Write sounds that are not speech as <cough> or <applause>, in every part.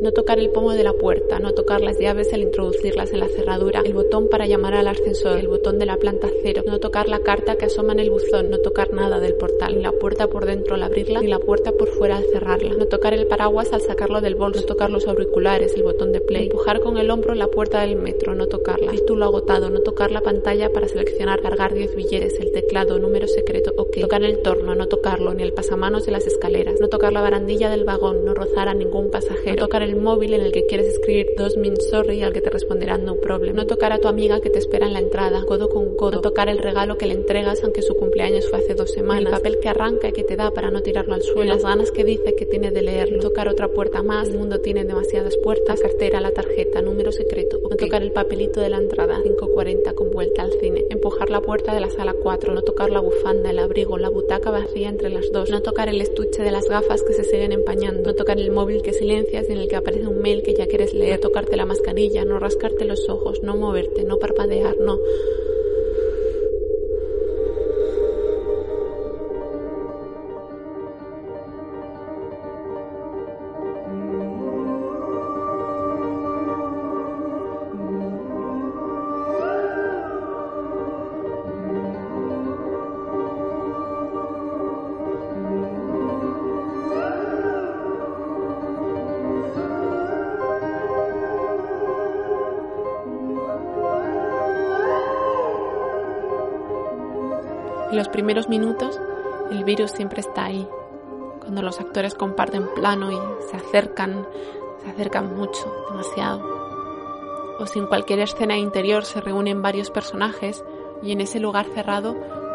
No tocar el pomo de la puerta, no tocar las llaves al introducirlas en la cerradura, el botón para llamar al ascensor, el botón de la planta cero, no tocar la carta que asoma en el buzón, no tocar nada del portal, ni la puerta por dentro al abrirla, ni la puerta por fuera al cerrarla, no tocar el paraguas al sacarlo del bolso, no tocar los auriculares, el botón de play, empujar con el hombro la puerta del metro, no tocarla, el lo agotado, no tocar la pantalla para seleccionar cargar 10 billetes, el teclado, número secreto, ok, tocar el torno, no tocarlo, ni el pasamanos de las escaleras, no tocar la barandilla del vagón, no rozar a ningún pasajero, tocar el el móvil en el que quieres escribir dos min sorry al que te responderá no problem. No tocar a tu amiga que te espera en la entrada, codo con codo. No tocar el regalo que le entregas aunque su cumpleaños fue hace dos semanas. El papel que arranca y que te da para no tirarlo al suelo. Las ganas que dice que tiene de leerlo. No tocar otra puerta más. El mundo tiene demasiadas puertas. cartera, la tarjeta, número secreto. No tocar el papelito de la entrada. 5.40 con vuelta al cine. Empujar la puerta de la sala 4. No tocar la bufanda, el abrigo, la butaca vacía entre las dos. No tocar el estuche de las gafas que se siguen empañando. No tocar el móvil que silencias y en el que aparece un mail que ya quieres leer, tocarte la mascarilla, no rascarte los ojos, no moverte, no parpadear, no. En los primeros minutos, el virus siempre está ahí. Cuando los actores comparten plano y se acercan, se acercan mucho, demasiado. O si en cualquier escena interior se reúnen varios personajes y en ese lugar cerrado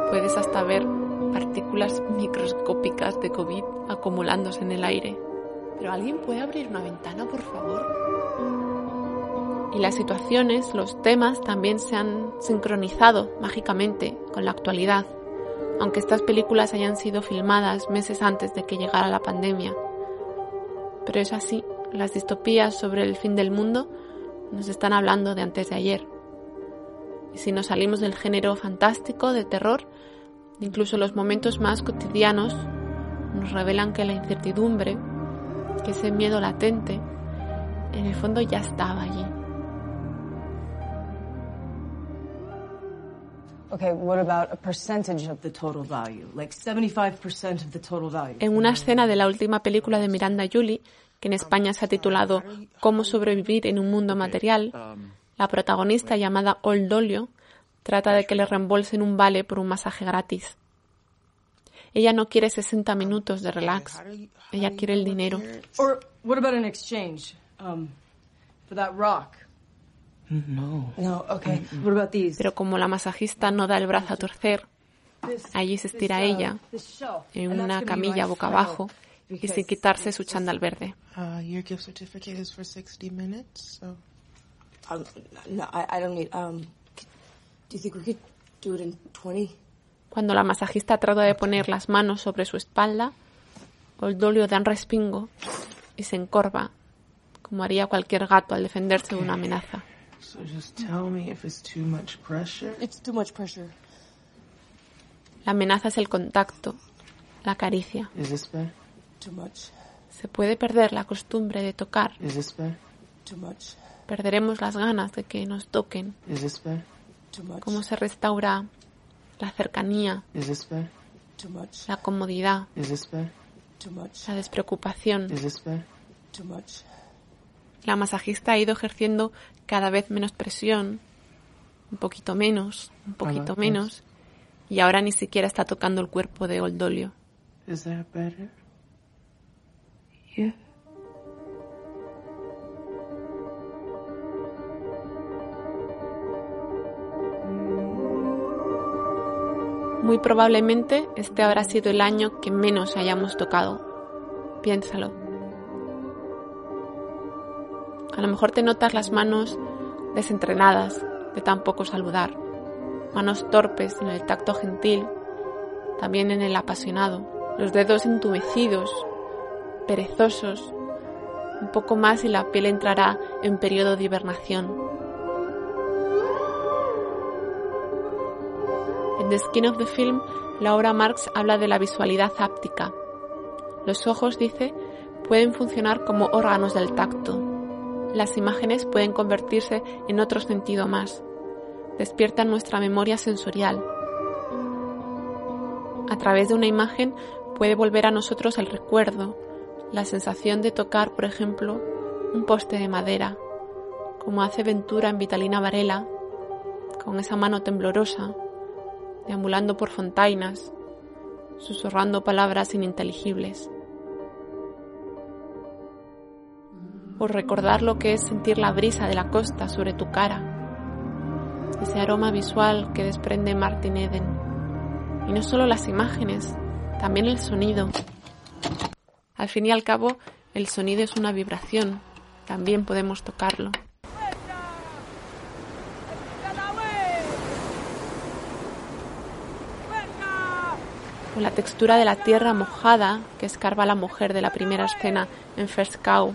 puedes hasta ver partículas microscópicas de COVID acumulándose en el aire. Pero alguien puede abrir una ventana, por favor. Y las situaciones, los temas también se han sincronizado mágicamente con la actualidad aunque estas películas hayan sido filmadas meses antes de que llegara la pandemia. Pero es así, las distopías sobre el fin del mundo nos están hablando de antes de ayer. Y si nos salimos del género fantástico, de terror, incluso los momentos más cotidianos nos revelan que la incertidumbre, que ese miedo latente, en el fondo ya estaba allí. En una escena de la última película de Miranda Julie, que en España se ha titulado Cómo sobrevivir en un mundo material, la protagonista llamada Old Dolio trata de que le reembolsen un vale por un masaje gratis. Ella no quiere 60 minutos de relax. Ella quiere el dinero. No. No, okay. What about these? Pero como la masajista no da el brazo a torcer, allí se estira ella en una camilla boca abajo y sin quitarse su chándal verde. Uh, your gift certificate is for 60 minutes, so. Um. Um, do you think we could do it in 20? Cuando la masajista trata de poner las manos sobre su espalda, Oldolio da un respingo y se encorva, como haría cualquier gato al defenderse de una amenaza. So just tell me if it's too much pressure. It's too much pressure. La amenaza es el contacto, la caricia. Is this bad? Too much. Se puede perder la costumbre de tocar. Is this bad? Too much. Perderemos las ganas de que nos toquen. Is this bad? Too much. Cómo se restaura la cercanía, Is this bad? Too much. la comodidad, Is this bad? Too much. la despreocupación. Is this bad? Too much. La masajista ha ido ejerciendo cada vez menos presión, un poquito menos, un poquito menos, y ahora ni siquiera está tocando el cuerpo de Oldolio. Is that better? Yeah. Muy probablemente este habrá sido el año que menos hayamos tocado. Piénsalo. A lo mejor te notas las manos desentrenadas de tan poco saludar, manos torpes en el tacto gentil, también en el apasionado, los dedos entumecidos, perezosos, un poco más y la piel entrará en periodo de hibernación. En The Skin of the Film, Laura Marx habla de la visualidad áptica. Los ojos, dice, pueden funcionar como órganos del tacto. Las imágenes pueden convertirse en otro sentido más. Despiertan nuestra memoria sensorial. A través de una imagen puede volver a nosotros el recuerdo, la sensación de tocar, por ejemplo, un poste de madera, como hace Ventura en Vitalina Varela, con esa mano temblorosa, deambulando por fontainas, susurrando palabras ininteligibles. O recordar lo que es sentir la brisa de la costa sobre tu cara, ese aroma visual que desprende Martin Eden. Y no solo las imágenes, también el sonido. Al fin y al cabo, el sonido es una vibración, también podemos tocarlo. O la textura de la tierra mojada que escarba la mujer de la primera escena en First Cow,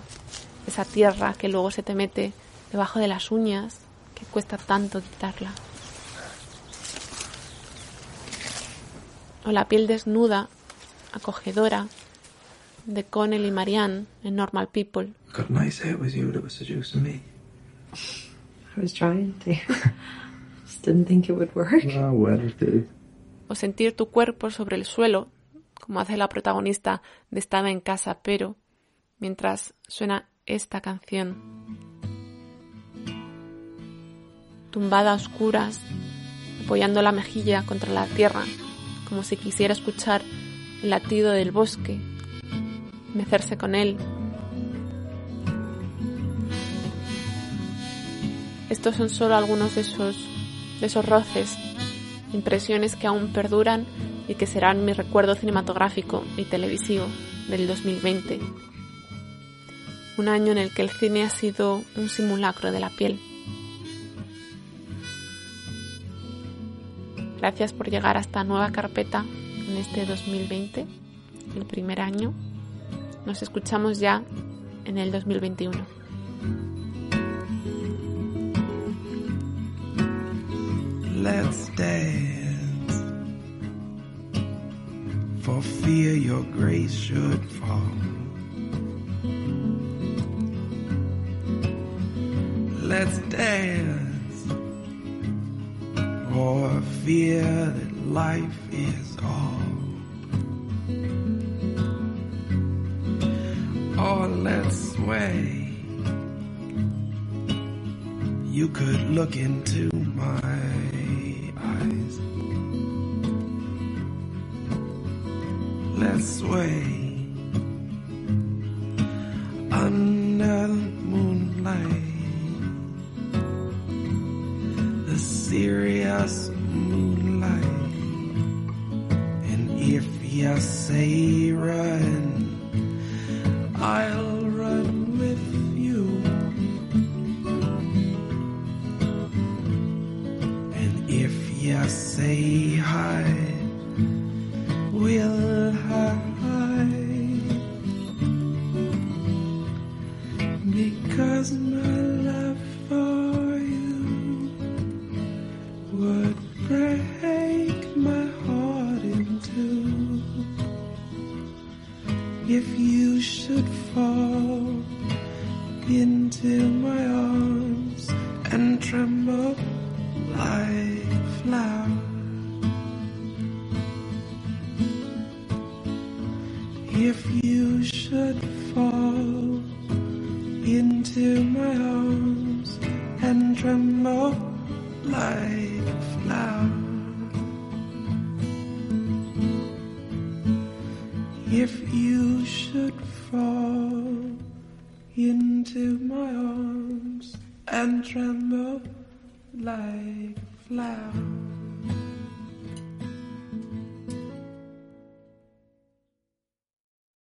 esa tierra que luego se te mete debajo de las uñas, que cuesta tanto quitarla. O la piel desnuda, acogedora, de Connell y Marianne en Normal People. Couldn't I say it was you that was seducing me? I was trying to. <laughs> Just didn't think it would work. Oh, well, it did. O sentir tu cuerpo sobre el suelo, como hace la protagonista de Estaba en casa, pero mientras suena esta canción. Tumbada a oscuras, apoyando la mejilla contra la tierra, como si quisiera escuchar el latido del bosque, mecerse con él. Estos son solo algunos de esos, de esos roces, impresiones que aún perduran y que serán mi recuerdo cinematográfico y televisivo del 2020. Un año en el que el cine ha sido un simulacro de la piel. Gracias por llegar a esta nueva carpeta en este 2020, el primer año. Nos escuchamos ya en el 2021. Let's dance for fear your grace should fall. Let's dance for fear that life is all. Or let's sway. You could look into my eyes. Let's sway under say hide, If you should fall into my arms and tremble like a flower. If you should fall into my arms and tremble like a flower.